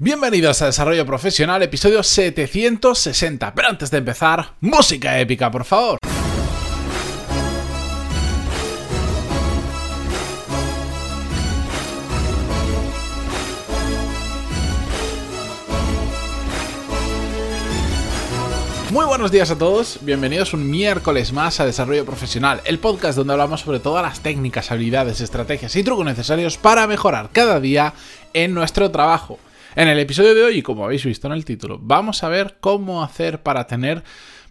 Bienvenidos a Desarrollo Profesional, episodio 760. Pero antes de empezar, música épica, por favor. Muy buenos días a todos, bienvenidos un miércoles más a Desarrollo Profesional, el podcast donde hablamos sobre todas las técnicas, habilidades, estrategias y trucos necesarios para mejorar cada día en nuestro trabajo. En el episodio de hoy, como habéis visto en el título, vamos a ver cómo hacer para tener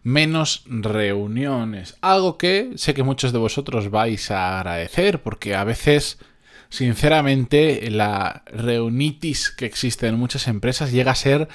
menos reuniones. Algo que sé que muchos de vosotros vais a agradecer porque a veces sinceramente la reunitis que existe en muchas empresas llega a ser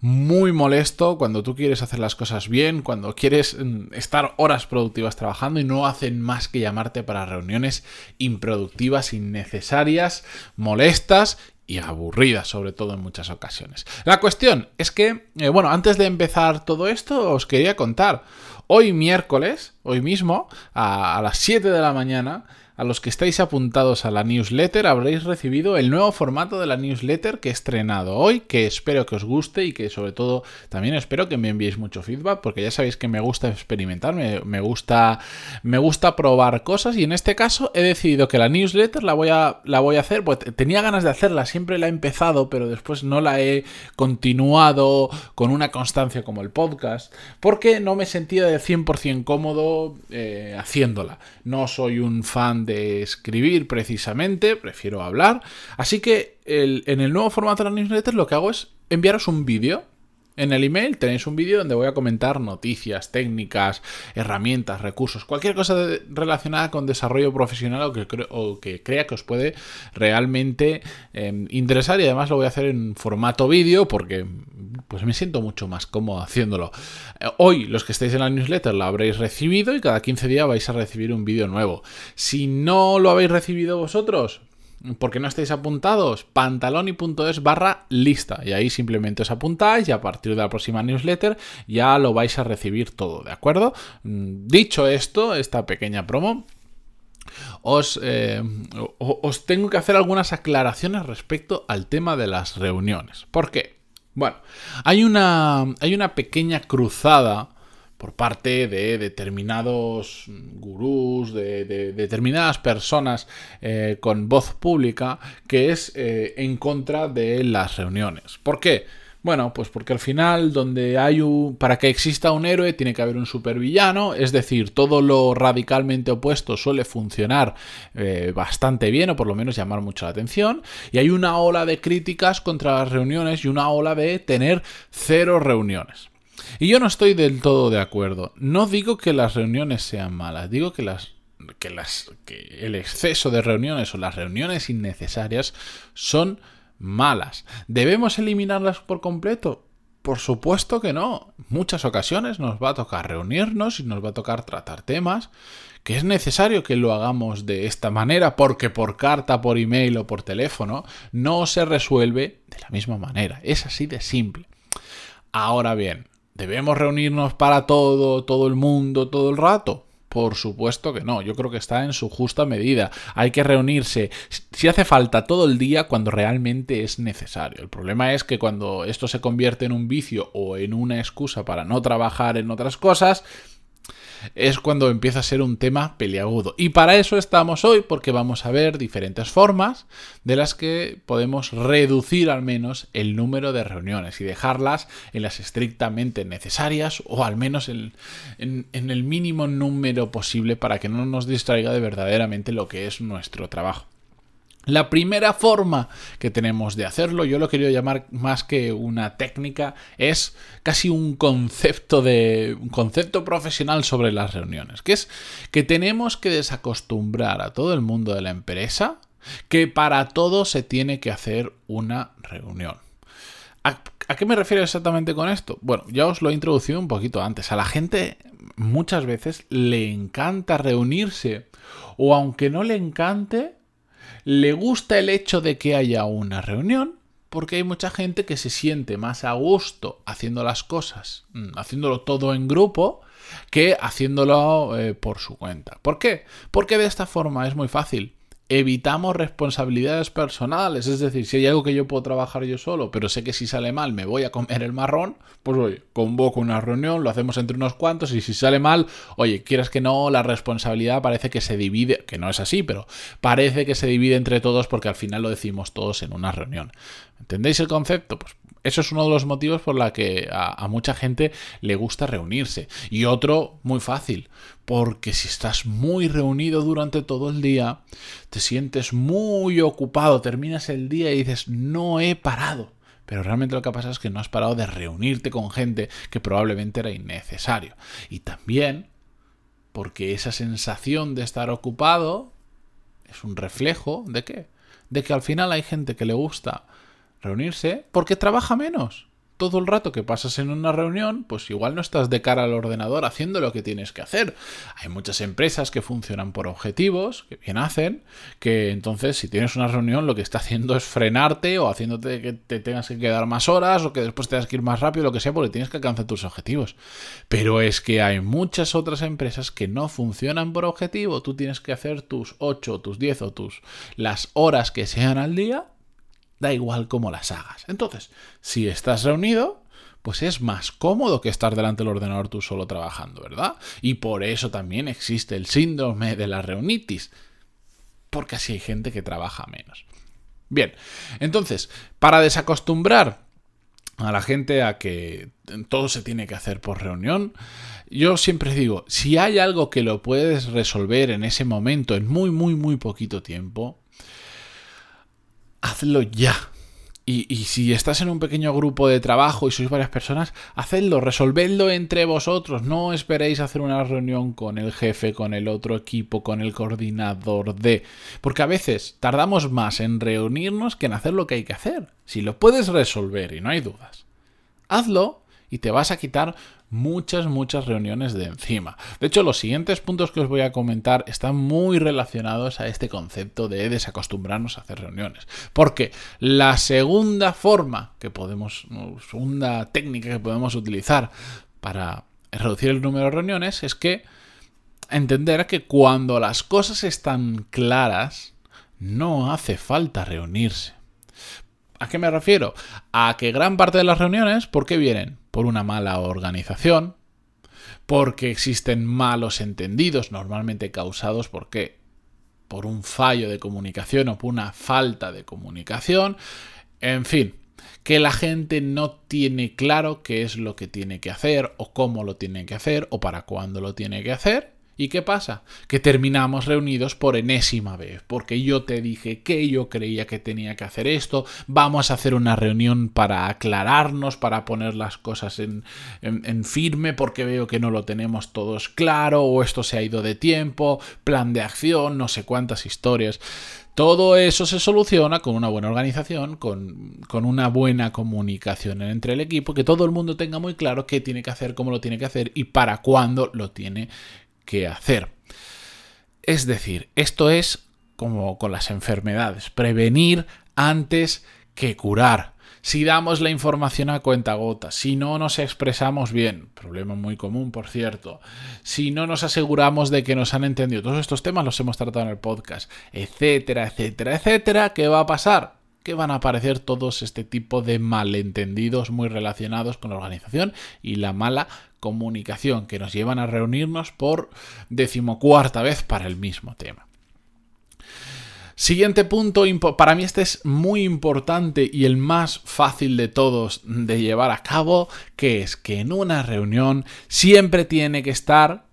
muy molesto cuando tú quieres hacer las cosas bien, cuando quieres mm, estar horas productivas trabajando y no hacen más que llamarte para reuniones improductivas, innecesarias, molestas y aburridas, sobre todo en muchas ocasiones. La cuestión es que, eh, bueno, antes de empezar todo esto, os quería contar. Hoy miércoles, hoy mismo, a, a las 7 de la mañana, a los que estáis apuntados a la newsletter habréis recibido el nuevo formato de la newsletter que he estrenado hoy, que espero que os guste y que sobre todo también espero que me enviéis mucho feedback, porque ya sabéis que me gusta experimentar, me, gusta, me gusta probar cosas y en este caso he decidido que la newsletter la voy a, la voy a hacer, pues tenía ganas de hacerla, siempre la he empezado, pero después no la he continuado con una constancia como el podcast, porque no me sentía de 100% cómodo eh, haciéndola. No soy un fan de escribir precisamente, prefiero hablar. Así que en el nuevo formato de la newsletter lo que hago es enviaros un vídeo en el email tenéis un vídeo donde voy a comentar noticias, técnicas, herramientas, recursos, cualquier cosa relacionada con desarrollo profesional o que, o que crea que os puede realmente em, interesar y además lo voy a hacer en formato vídeo porque pues me siento mucho más cómodo haciéndolo. Eh, hoy los que estáis en la newsletter la habréis recibido y cada 15 días vais a recibir un vídeo nuevo. Si no lo habéis recibido vosotros, porque no estáis apuntados, pantaloni.es barra lista. Y ahí simplemente os apuntáis y a partir de la próxima newsletter ya lo vais a recibir todo, ¿de acuerdo? Mm, dicho esto, esta pequeña promo, os, eh, os, tengo que hacer algunas aclaraciones respecto al tema de las reuniones. ¿Por qué? Bueno, hay una, hay una pequeña cruzada por parte de determinados gurús, de, determinadas personas eh, con voz pública, que es eh, en contra de las reuniones. ¿Por qué? Bueno, pues porque al final, donde hay un. Para que exista un héroe, tiene que haber un supervillano. Es decir, todo lo radicalmente opuesto suele funcionar eh, bastante bien, o por lo menos llamar mucho la atención. Y hay una ola de críticas contra las reuniones y una ola de tener cero reuniones. Y yo no estoy del todo de acuerdo. No digo que las reuniones sean malas, digo que las que las que el exceso de reuniones o las reuniones innecesarias son malas. ¿Debemos eliminarlas por completo? Por supuesto que no. Muchas ocasiones nos va a tocar reunirnos y nos va a tocar tratar temas que es necesario que lo hagamos de esta manera porque por carta, por email o por teléfono no se resuelve de la misma manera. Es así de simple. Ahora bien, ¿Debemos reunirnos para todo, todo el mundo, todo el rato? Por supuesto que no, yo creo que está en su justa medida. Hay que reunirse si hace falta todo el día cuando realmente es necesario. El problema es que cuando esto se convierte en un vicio o en una excusa para no trabajar en otras cosas, es cuando empieza a ser un tema peliagudo. Y para eso estamos hoy, porque vamos a ver diferentes formas de las que podemos reducir al menos el número de reuniones y dejarlas en las estrictamente necesarias o al menos en, en el mínimo número posible para que no nos distraiga de verdaderamente lo que es nuestro trabajo. La primera forma que tenemos de hacerlo, yo lo quería llamar más que una técnica, es casi un concepto de un concepto profesional sobre las reuniones, que es que tenemos que desacostumbrar a todo el mundo de la empresa que para todo se tiene que hacer una reunión. ¿A, ¿A qué me refiero exactamente con esto? Bueno, ya os lo he introducido un poquito antes. A la gente muchas veces le encanta reunirse o aunque no le encante, le gusta el hecho de que haya una reunión porque hay mucha gente que se siente más a gusto haciendo las cosas, mm, haciéndolo todo en grupo, que haciéndolo eh, por su cuenta. ¿Por qué? Porque de esta forma es muy fácil. Evitamos responsabilidades personales. Es decir, si hay algo que yo puedo trabajar yo solo, pero sé que si sale mal me voy a comer el marrón, pues oye, convoco una reunión, lo hacemos entre unos cuantos y si sale mal, oye, quieras que no, la responsabilidad parece que se divide, que no es así, pero parece que se divide entre todos porque al final lo decimos todos en una reunión. ¿Entendéis el concepto? Pues eso es uno de los motivos por la que a, mucha gente le gusta reunirse. Y otro, muy fácil, porque si estás muy reunido durante todo el día, te sientes muy ocupado, terminas el día y dices, no he parado. Pero realmente lo que pasa es que no has parado de reunirte con gente que probablemente era innecesario. Y también porque esa sensación de estar ocupado es un reflejo de qué? De que al final hay gente que le gusta reunirse porque trabaja menos. Todo el rato que pasas en una reunión, pues igual no estás de cara al ordenador haciendo lo que tienes que hacer. Hay muchas empresas que funcionan por objetivos, que bien hacen, que entonces si tienes una reunión lo que está haciendo es frenarte o haciéndote que te tengas que quedar más horas o que después tengas que ir más rápido, lo que sea, porque tienes que alcanzar tus objetivos. Pero es que hay muchas otras empresas que no funcionan por objetivo. Tú tienes que hacer tus 8, tus 10 o tus las horas que sean al día da igual cómo las hagas. Entonces, si estás reunido, pues es más cómodo que estar delante del ordenador tú solo trabajando, ¿verdad? Y por eso también existe el síndrome de la reunitis, porque así hay gente que trabaja menos. Bien, entonces, para desacostumbrar a la gente a que todo se tiene que hacer por reunión, yo siempre digo, si hay algo que lo puedes resolver en ese momento, en muy, muy, muy poquito tiempo, hazlo ya. Y, si estás en un pequeño grupo de trabajo y sois varias personas, hacedlo, resolvedlo entre vosotros. No esperéis hacer una reunión con el jefe, con el otro equipo, con el coordinador de... Porque a veces tardamos más en reunirnos que en hacer lo que hay que hacer. Si lo puedes resolver y no hay dudas, hazlo y te vas a quitar muchas, muchas reuniones de encima. De hecho, los siguientes puntos que os voy a comentar están muy relacionados a este concepto de desacostumbrarnos a hacer reuniones. Porque la segunda forma que podemos, segunda técnica que podemos utilizar para reducir el número de reuniones es que entender que cuando las cosas están claras, no hace falta reunirse. ¿A qué me refiero? A que gran parte de las reuniones, ¿por qué vienen? Por una mala organización, porque existen malos entendidos, normalmente causados por qué? Por un fallo de comunicación o por una falta de comunicación. En fin, que la gente no tiene claro qué es lo que tiene que hacer o cómo lo tiene que hacer o para cuándo lo tiene que hacer ¿Y qué pasa? Que terminamos reunidos por enésima vez, porque yo te dije que yo creía que tenía que hacer esto, vamos a hacer una reunión para aclararnos, para poner las cosas en, en, firme, porque veo que no lo tenemos todos claro, o esto se ha ido de tiempo, plan de acción, no sé cuántas historias. Todo eso se soluciona con una buena organización, con, con, una buena comunicación entre el equipo, que todo el mundo tenga muy claro qué tiene que hacer, cómo lo tiene que hacer y para cuándo lo tiene que hacer. Es decir, esto es como con las enfermedades, prevenir antes que curar. Si damos la información a cuenta gota, si no nos expresamos bien, problema muy común por cierto, si no nos aseguramos de que nos han entendido, todos estos temas los hemos tratado en el podcast, etcétera, etcétera, etcétera, ¿qué va a pasar? Que van a aparecer todos este tipo de malentendidos muy relacionados con la organización y la mala comunicación que nos llevan a reunirnos por decimocuarta vez para el mismo tema. Siguiente punto, para mí este es muy importante y el más fácil de todos de llevar a cabo, que es que en una reunión siempre tiene que estar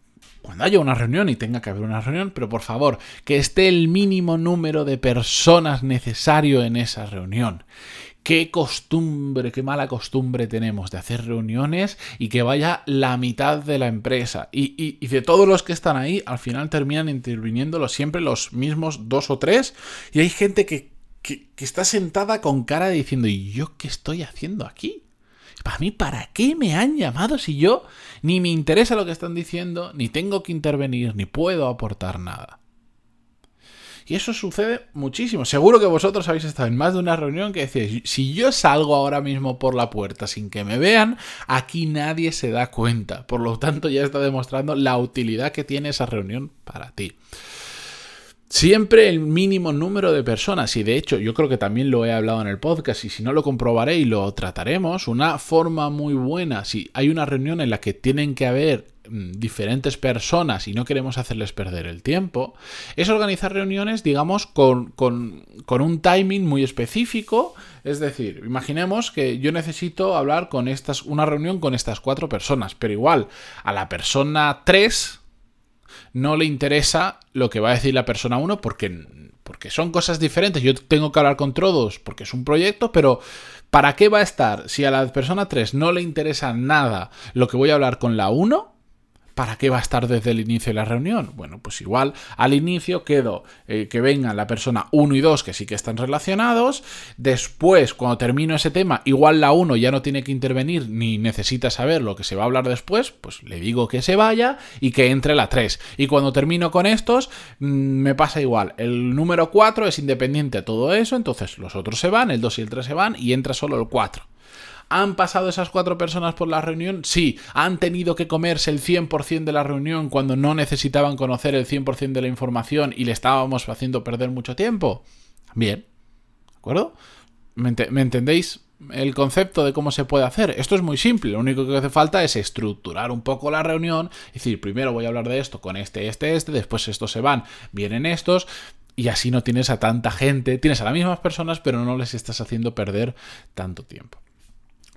cuando haya una reunión y tenga que haber una reunión, pero por favor, que esté el mínimo número de personas necesario en esa reunión. Qué costumbre, qué mala costumbre tenemos de hacer reuniones y que vaya la mitad de la empresa. Y, de todos los que están ahí, al final terminan interviniendo siempre los mismos dos o tres. Y hay gente que, que, que está sentada con cara diciendo, ¿y yo qué estoy haciendo aquí? Para mí, ¿para qué me han llamado si yo ni me interesa lo que están diciendo, ni tengo que intervenir, ni puedo aportar nada? Y eso sucede muchísimo. Seguro que vosotros habéis estado en más de una reunión que decís, si yo salgo ahora mismo por la puerta sin que me vean, aquí nadie se da cuenta. Por lo tanto, ya está demostrando la utilidad que tiene esa reunión para ti. Siempre el mínimo número de personas, y de hecho yo creo que también lo he hablado en el podcast, y si no lo comprobaré y lo trataremos, una forma muy buena, si hay una reunión en la que tienen que haber mm, diferentes personas y no queremos hacerles perder el tiempo, es organizar reuniones, digamos, con, con, con un timing muy específico. Es decir, imaginemos que yo necesito hablar con estas, una reunión con estas cuatro personas, pero igual a la persona 3 no le interesa lo que va a decir la persona 1 porque, porque son cosas diferentes. Yo tengo que hablar con todos porque es un proyecto, pero ¿para qué va a estar si a la persona 3 no le interesa nada lo que voy a hablar con la 1? ¿Para qué va a estar desde el inicio de la reunión? Bueno, pues igual al inicio quedo eh, que vengan la persona 1 y 2 que sí que están relacionados. Después, cuando termino ese tema, igual la 1 ya no tiene que intervenir ni necesita saber lo que se va a hablar después, pues le digo que se vaya y que entre la 3. Y cuando termino con estos, mm, me pasa igual. El número 4 es independiente a todo eso, entonces los otros se van, el 2 y el 3 se van y entra solo el 4. ¿Han pasado esas cuatro personas por la reunión? Sí. ¿Han tenido que comerse el 100% de la reunión cuando no necesitaban conocer el 100% de la información y le estábamos haciendo perder mucho tiempo? Bien. ¿De acuerdo? ¿Me, entendéis? el concepto de cómo se puede hacer. Esto es muy simple, lo único que hace falta es estructurar un poco la reunión, es decir, primero voy a hablar de esto con este, este, este, después estos se van, vienen estos, y así no tienes a tanta gente, tienes a las mismas personas, pero no les estás haciendo perder tanto tiempo.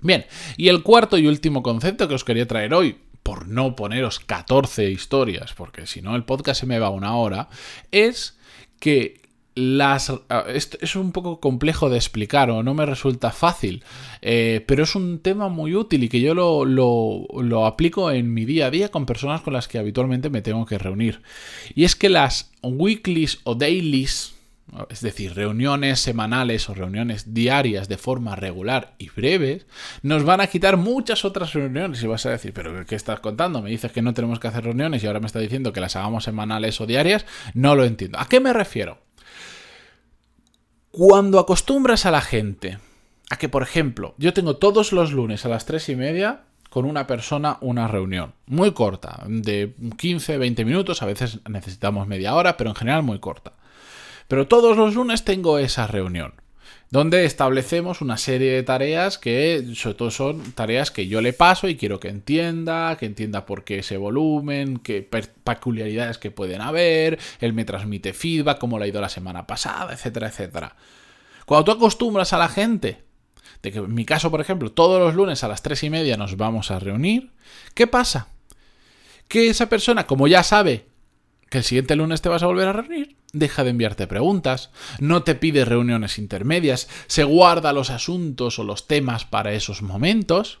Bien, y el cuarto y último concepto que os quería traer hoy, por no poneros 14 historias, porque si no el podcast se me va una hora, es que las... Esto es un poco complejo de explicar o no me resulta fácil, eh, pero es un tema muy útil y que yo lo, lo, lo aplico en mi día a día con personas con las que habitualmente me tengo que reunir. Y es que las weeklies o dailies, es decir, reuniones semanales o reuniones diarias de forma regular y breves, nos van a quitar muchas otras reuniones. Y vas a decir, ¿pero qué estás contando? Me dices que no tenemos que hacer reuniones y ahora me estás diciendo que las hagamos semanales o diarias. No lo entiendo. ¿A qué me refiero? Cuando acostumbras a la gente a que, por ejemplo, yo tengo todos los lunes a las tres y media con una persona una reunión. Muy corta, de 15, 20 minutos, a veces necesitamos media hora, pero en general muy corta. Pero todos los lunes tengo esa reunión donde establecemos una serie de tareas que sobre todo son tareas que yo le paso y quiero que entienda, que entienda por qué ese volumen, qué peculiaridades que pueden haber, él me transmite feedback, cómo le ha ido la semana pasada, etcétera, etcétera. Cuando tú acostumbras a la gente, de que en mi caso, por ejemplo, todos los lunes a las tres y media nos vamos a reunir, ¿qué pasa? Que esa persona, como ya sabe que el siguiente lunes te vas a volver a reunir, deja de enviarte preguntas, no te pide reuniones intermedias, se guarda los asuntos o los temas para esos momentos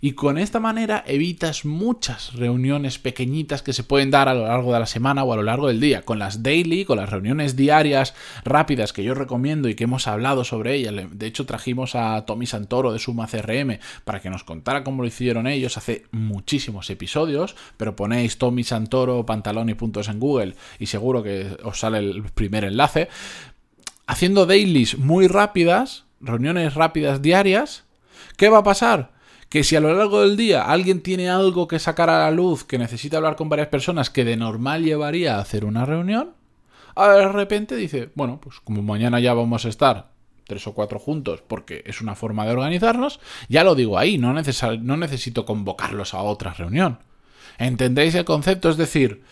y con esta manera evitas muchas reuniones pequeñitas que se pueden dar a lo largo de la semana o a lo largo del día. Con las daily, con las reuniones diarias rápidas que yo recomiendo y que hemos hablado sobre ellas. De hecho, trajimos a Tommy Santoro de Suma CRM para que nos contara cómo lo hicieron ellos hace muchísimos episodios. Pero ponéis Tommy Santoro, pantalón y puntos en Google y seguro que os sale el primer enlace. Haciendo dailies muy rápidas, reuniones rápidas diarias, ¿qué va a pasar? Que si a lo largo del día alguien tiene algo que sacar a la luz, que necesita hablar con varias personas, que de normal llevaría a hacer una reunión, de repente dice, bueno, pues como mañana ya vamos a estar tres o cuatro juntos, porque es una forma de organizarnos, ya lo digo ahí, no, no necesito convocarlos a otra reunión. ¿Entendéis el concepto? Es decir,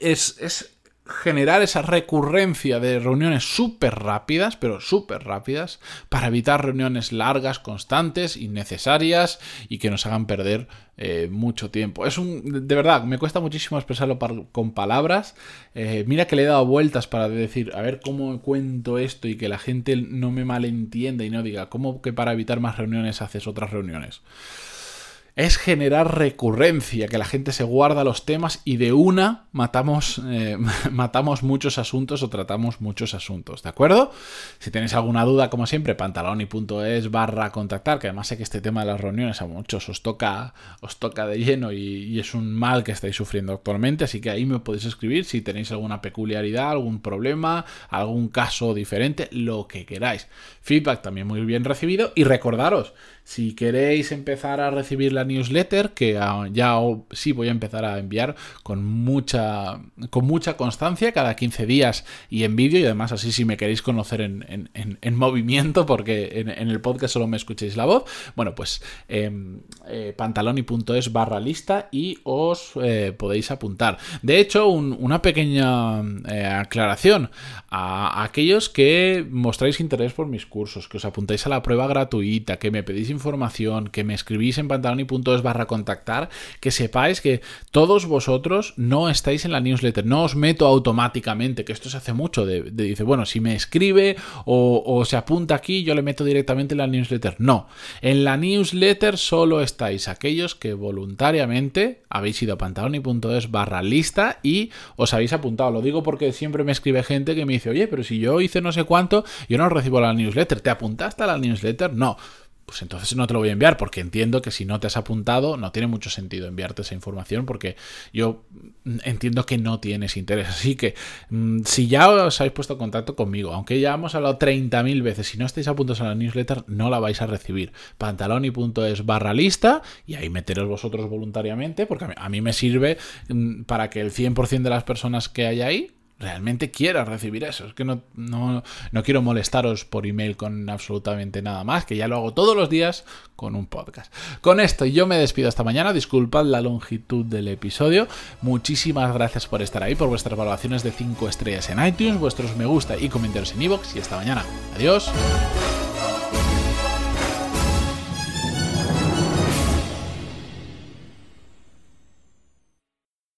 es, es generar esa recurrencia de reuniones súper rápidas, pero súper rápidas, para evitar reuniones largas, constantes, innecesarias y que nos hagan perder eh, mucho tiempo. Es un, de verdad, me cuesta muchísimo expresarlo con palabras. Eh, mira que le he dado vueltas para decir, a ver cómo cuento esto y que la gente no me malentienda y no diga, ¿cómo que para evitar más reuniones haces otras reuniones? Es generar recurrencia, que la gente se guarda los temas y de una matamos, eh, matamos muchos asuntos o tratamos muchos asuntos, ¿de acuerdo? Si tenéis alguna duda, como siempre, pantaloni.es barra contactar, que además sé que este tema de las reuniones a muchos os toca, os toca de lleno y, es un mal que estáis sufriendo actualmente, así que ahí me podéis escribir si tenéis alguna peculiaridad, algún problema, algún caso diferente, lo que queráis. Feedback también muy bien recibido y recordaros, si queréis empezar a recibir la newsletter que ya sí voy a empezar a enviar con mucha, con mucha constancia cada 15 días y en vídeo y además así si me queréis conocer en, movimiento porque en, el podcast solo me escuchéis la voz, bueno pues em, eh, pantaloni.es barra lista y os eh, podéis apuntar. De hecho, una pequeña eh, aclaración a, aquellos que mostráis interés por mis cursos, que os apuntáis a la prueba gratuita, que me pedís información, que me escribís en pantaloni.es barra contactar, que sepáis que todos vosotros no estáis en la newsletter, no os meto automáticamente, que esto se hace mucho, de, dice, bueno, si me escribe o, o se apunta aquí, yo le meto directamente en la newsletter. No, en la newsletter solo estáis aquellos que voluntariamente habéis ido a pantaloni.es barra lista y os habéis apuntado. Lo digo porque siempre me escribe gente que me dice, oye, pero si yo hice no sé cuánto, yo no recibo la newsletter. ¿Te apuntaste a la newsletter? No pues entonces no te lo voy a enviar porque entiendo que si no te has apuntado no tiene mucho sentido enviarte esa información porque yo entiendo que no tienes interés. Así que mm, si ya os habéis puesto en contacto conmigo, aunque ya hemos hablado 30.000 veces, si no estáis apuntados a la newsletter no la vais a recibir. pantaloni.es barra lista y ahí meteros vosotros voluntariamente porque a mí me sirve mm, para que el 100% de las personas que hay ahí realmente quiera recibir eso. Es que no, no, no, quiero molestaros por email con absolutamente nada más, que ya lo hago todos los días con un podcast. Con esto yo me despido esta mañana, disculpad la longitud del episodio, muchísimas gracias por estar ahí, por vuestras valoraciones de 5 estrellas en iTunes, vuestros me gusta y comentarios en iVoox y esta mañana. Adiós.